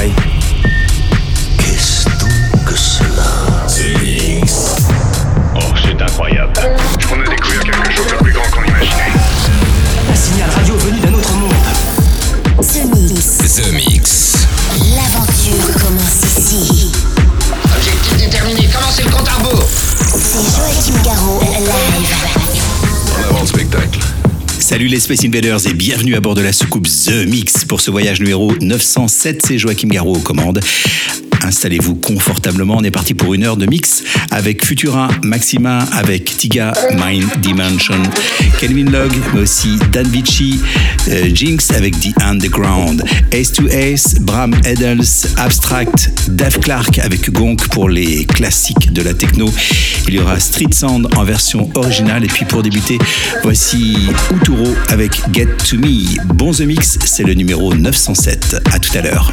travail. Space Invaders et bienvenue à bord de la soucoupe The Mix pour ce voyage numéro 907. C'est Joachim Garraud aux commandes. Installez-vous confortablement. On est parti pour une heure de mix avec Futura, Maxima, avec Tiga, Mind Dimension, Kelvin Log, mais aussi Dan Vici, euh, Jinx avec The Underground, Ace to Ace, Bram Edels, Abstract, Dave Clark avec Gonk pour les classiques de la techno. Il y aura Street Sound en version originale. Et puis pour débuter, voici Uturo avec Get to Me. Bon The Mix, c'est le numéro 907. À tout à l'heure.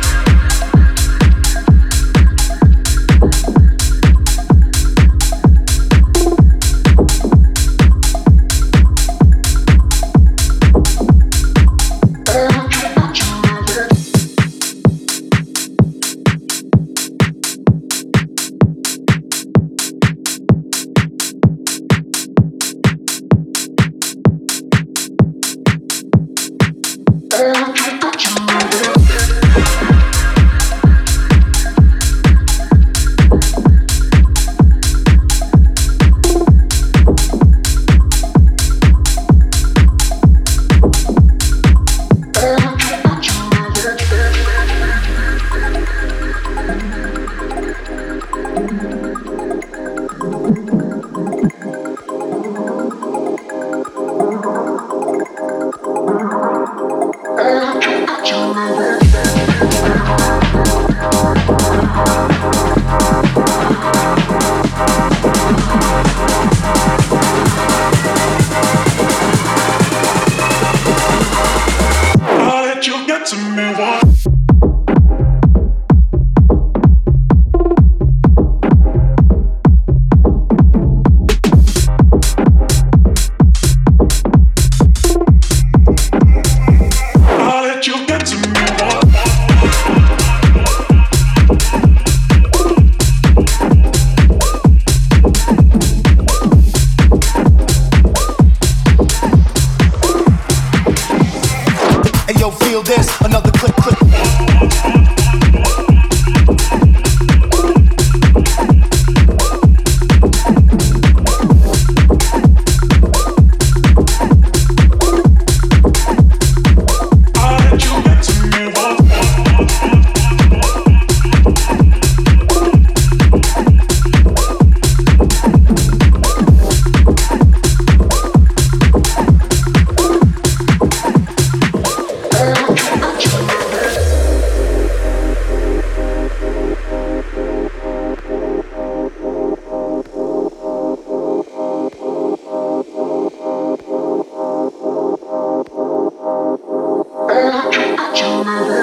I'll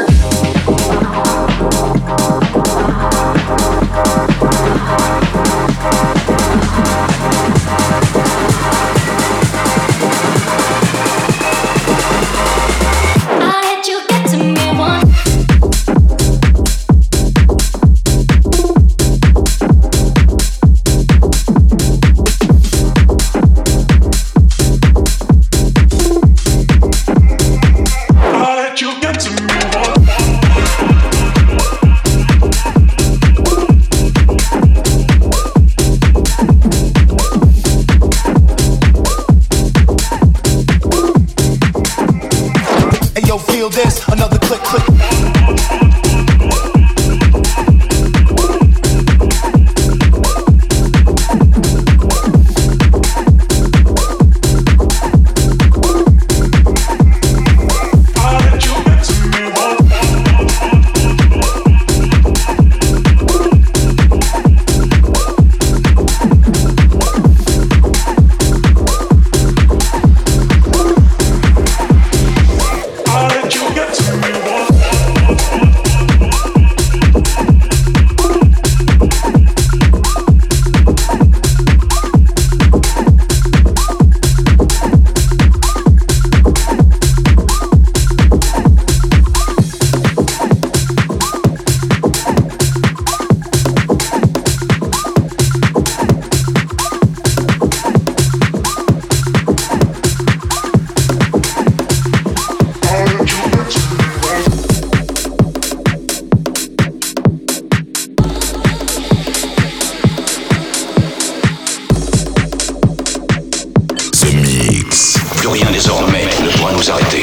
rien désormais ne pourra nous arrêter.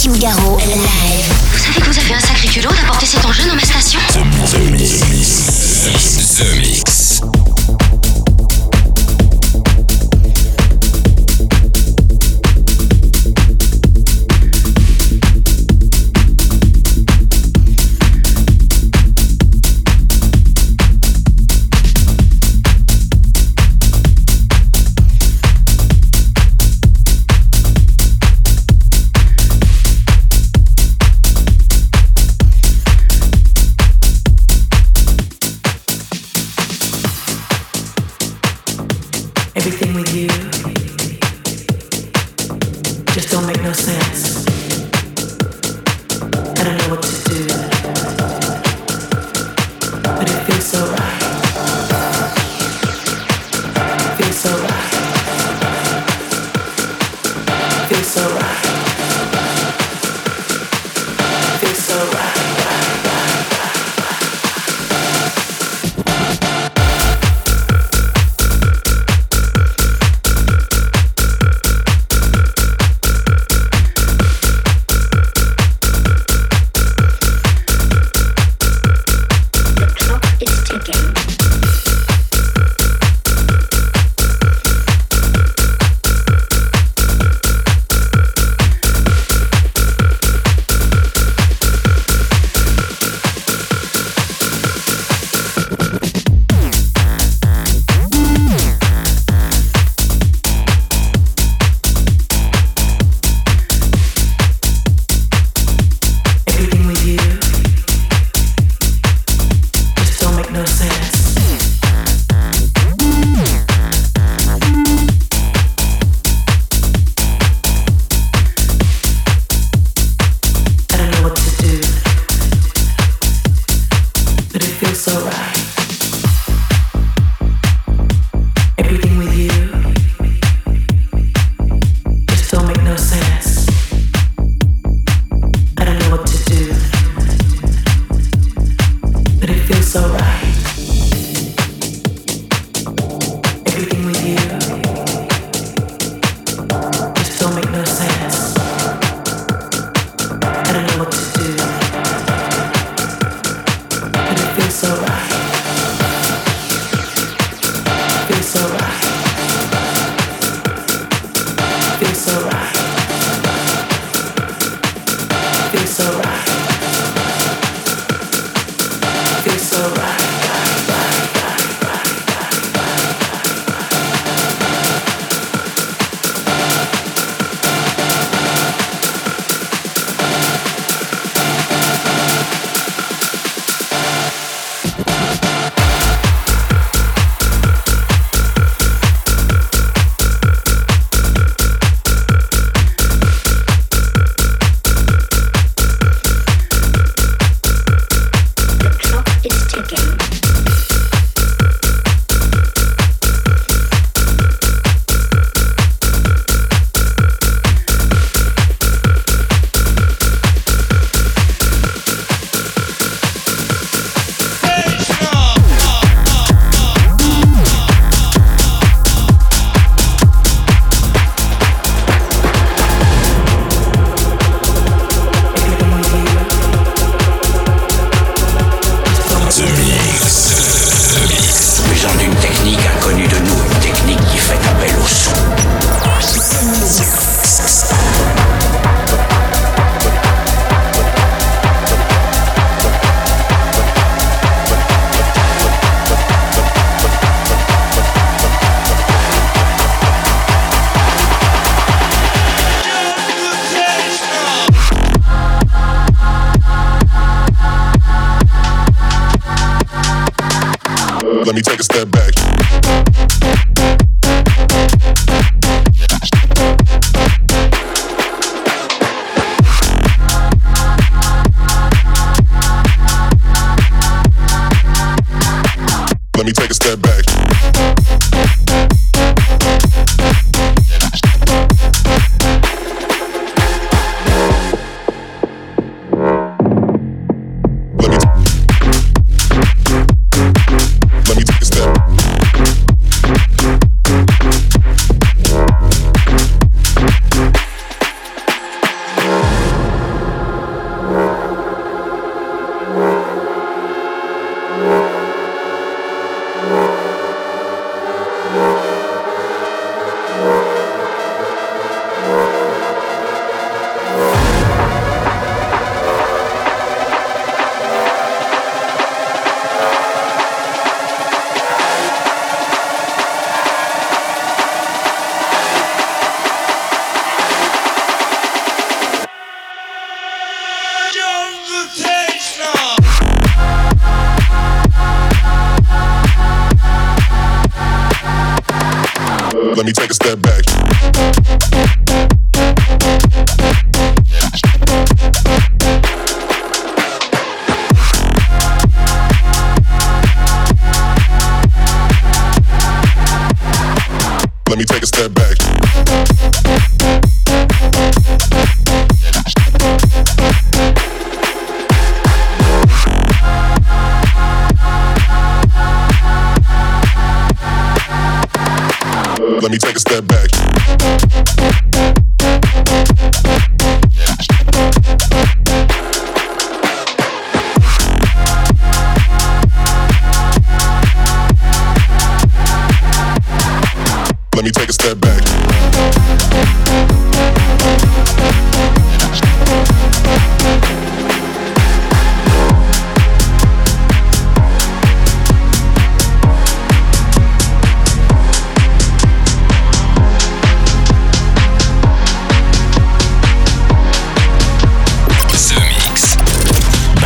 Kim Garo, elle est là.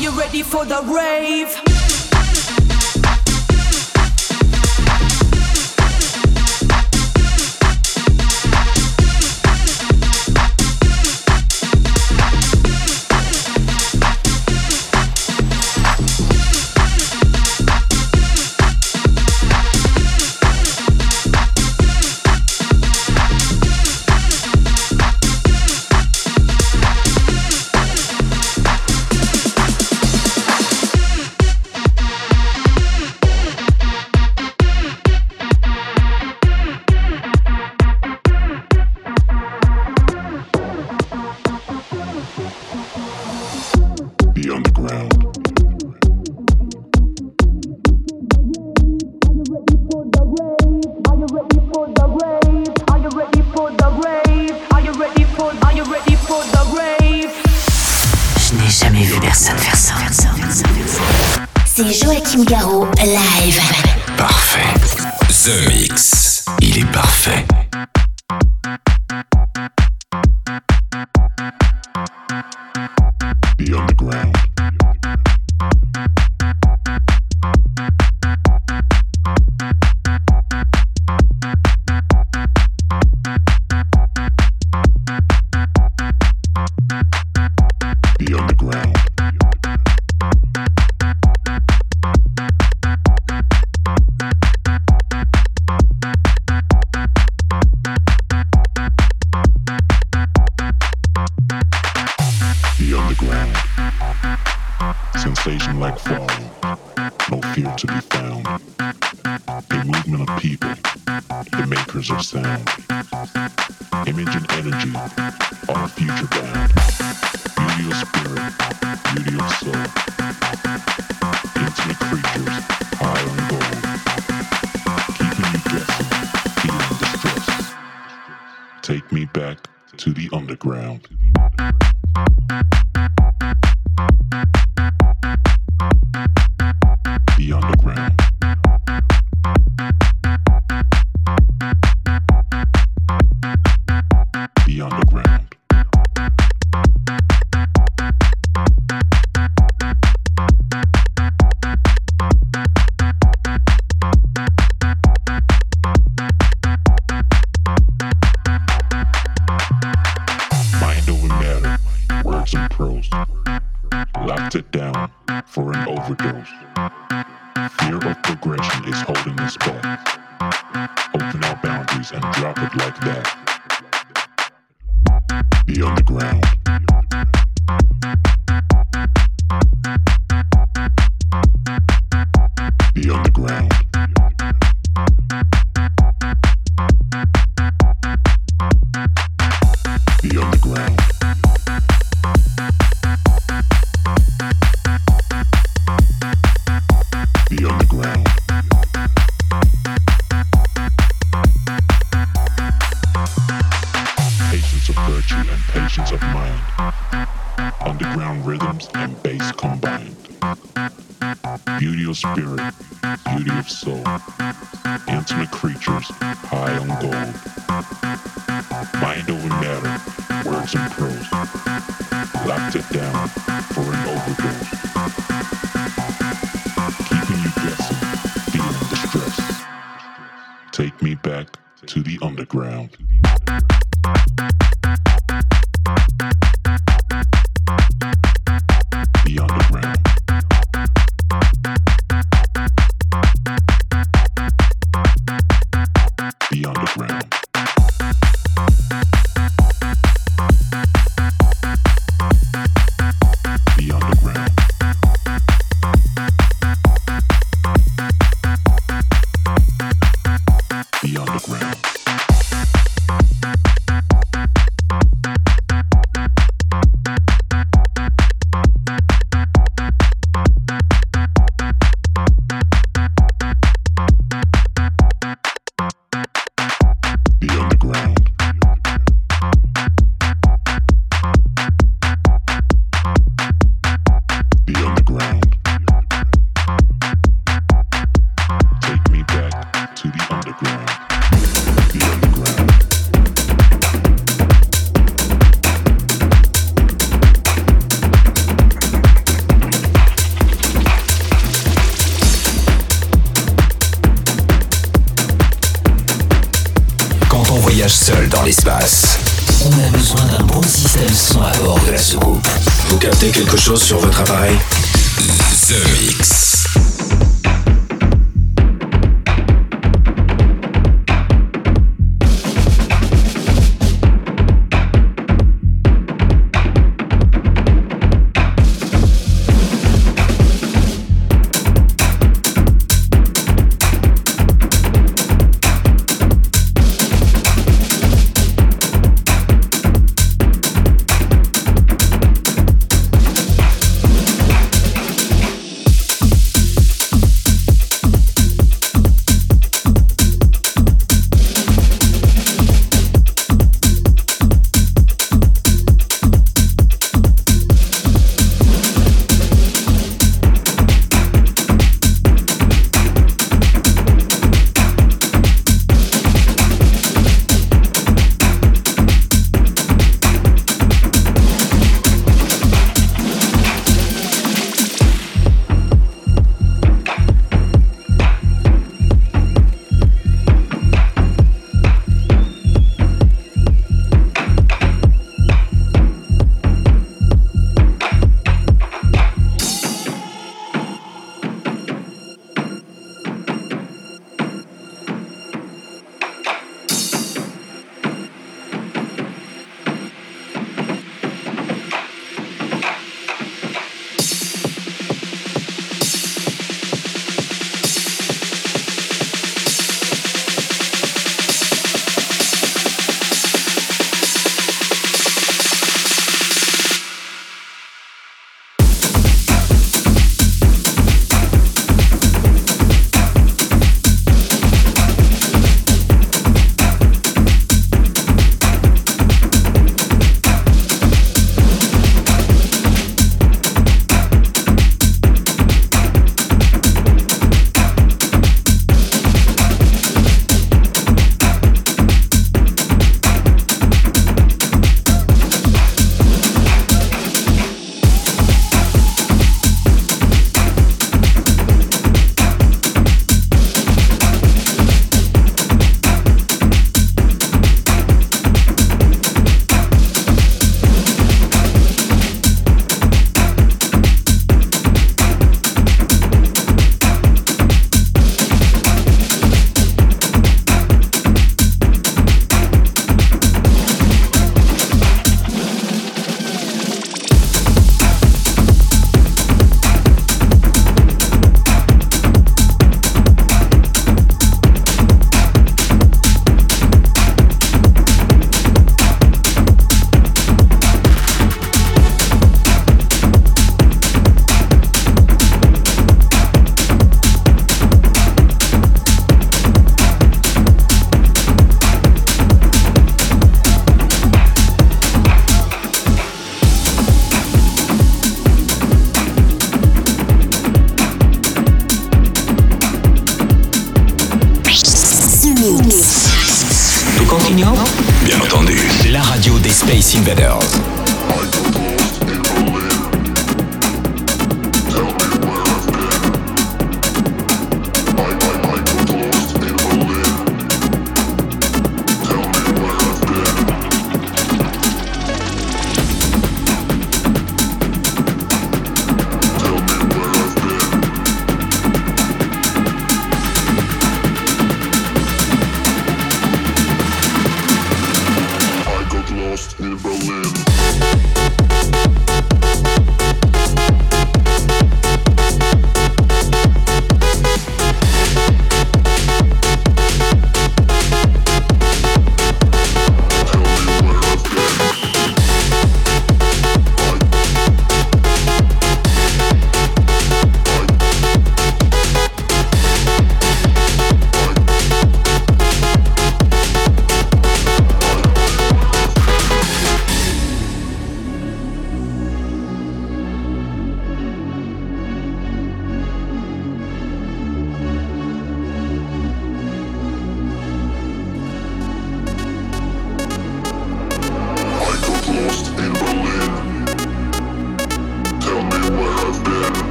you ready for the rave? Are sound. Image and energy are future bound. Beauty of spirit, beauty of soul. Take me back to the underground.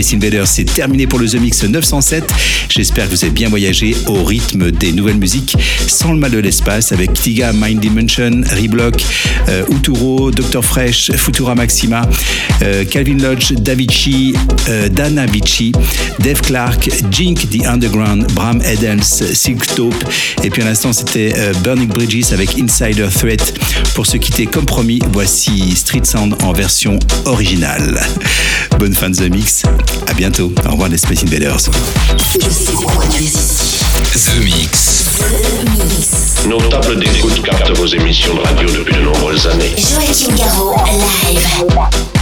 C'est terminé pour le The Mix 907. J'espère que vous avez bien voyagé au rythme des nouvelles musiques, sans le mal de l'espace, avec Tiga, Mind Dimension, Reblock, euh, Uturo, Dr. Fresh, Futura Maxima, euh, Calvin Lodge, Davici, euh, Dana Vici, Dave Clark, Jink The Underground, Bram Edels, Silk Taupe. Et puis à l'instant, c'était euh, Burning Bridges avec Insider Threat. Pour se quitter comme promis, voici Street Sound en version originale. Bonne fin de The Mix. À bientôt. Au revoir les Space Invaders. Je sais pourquoi tu es ici. The Mix. The Mix. Nos tables d'écoute captent vos émissions de radio depuis de nombreuses années. Joachim Garraud, live.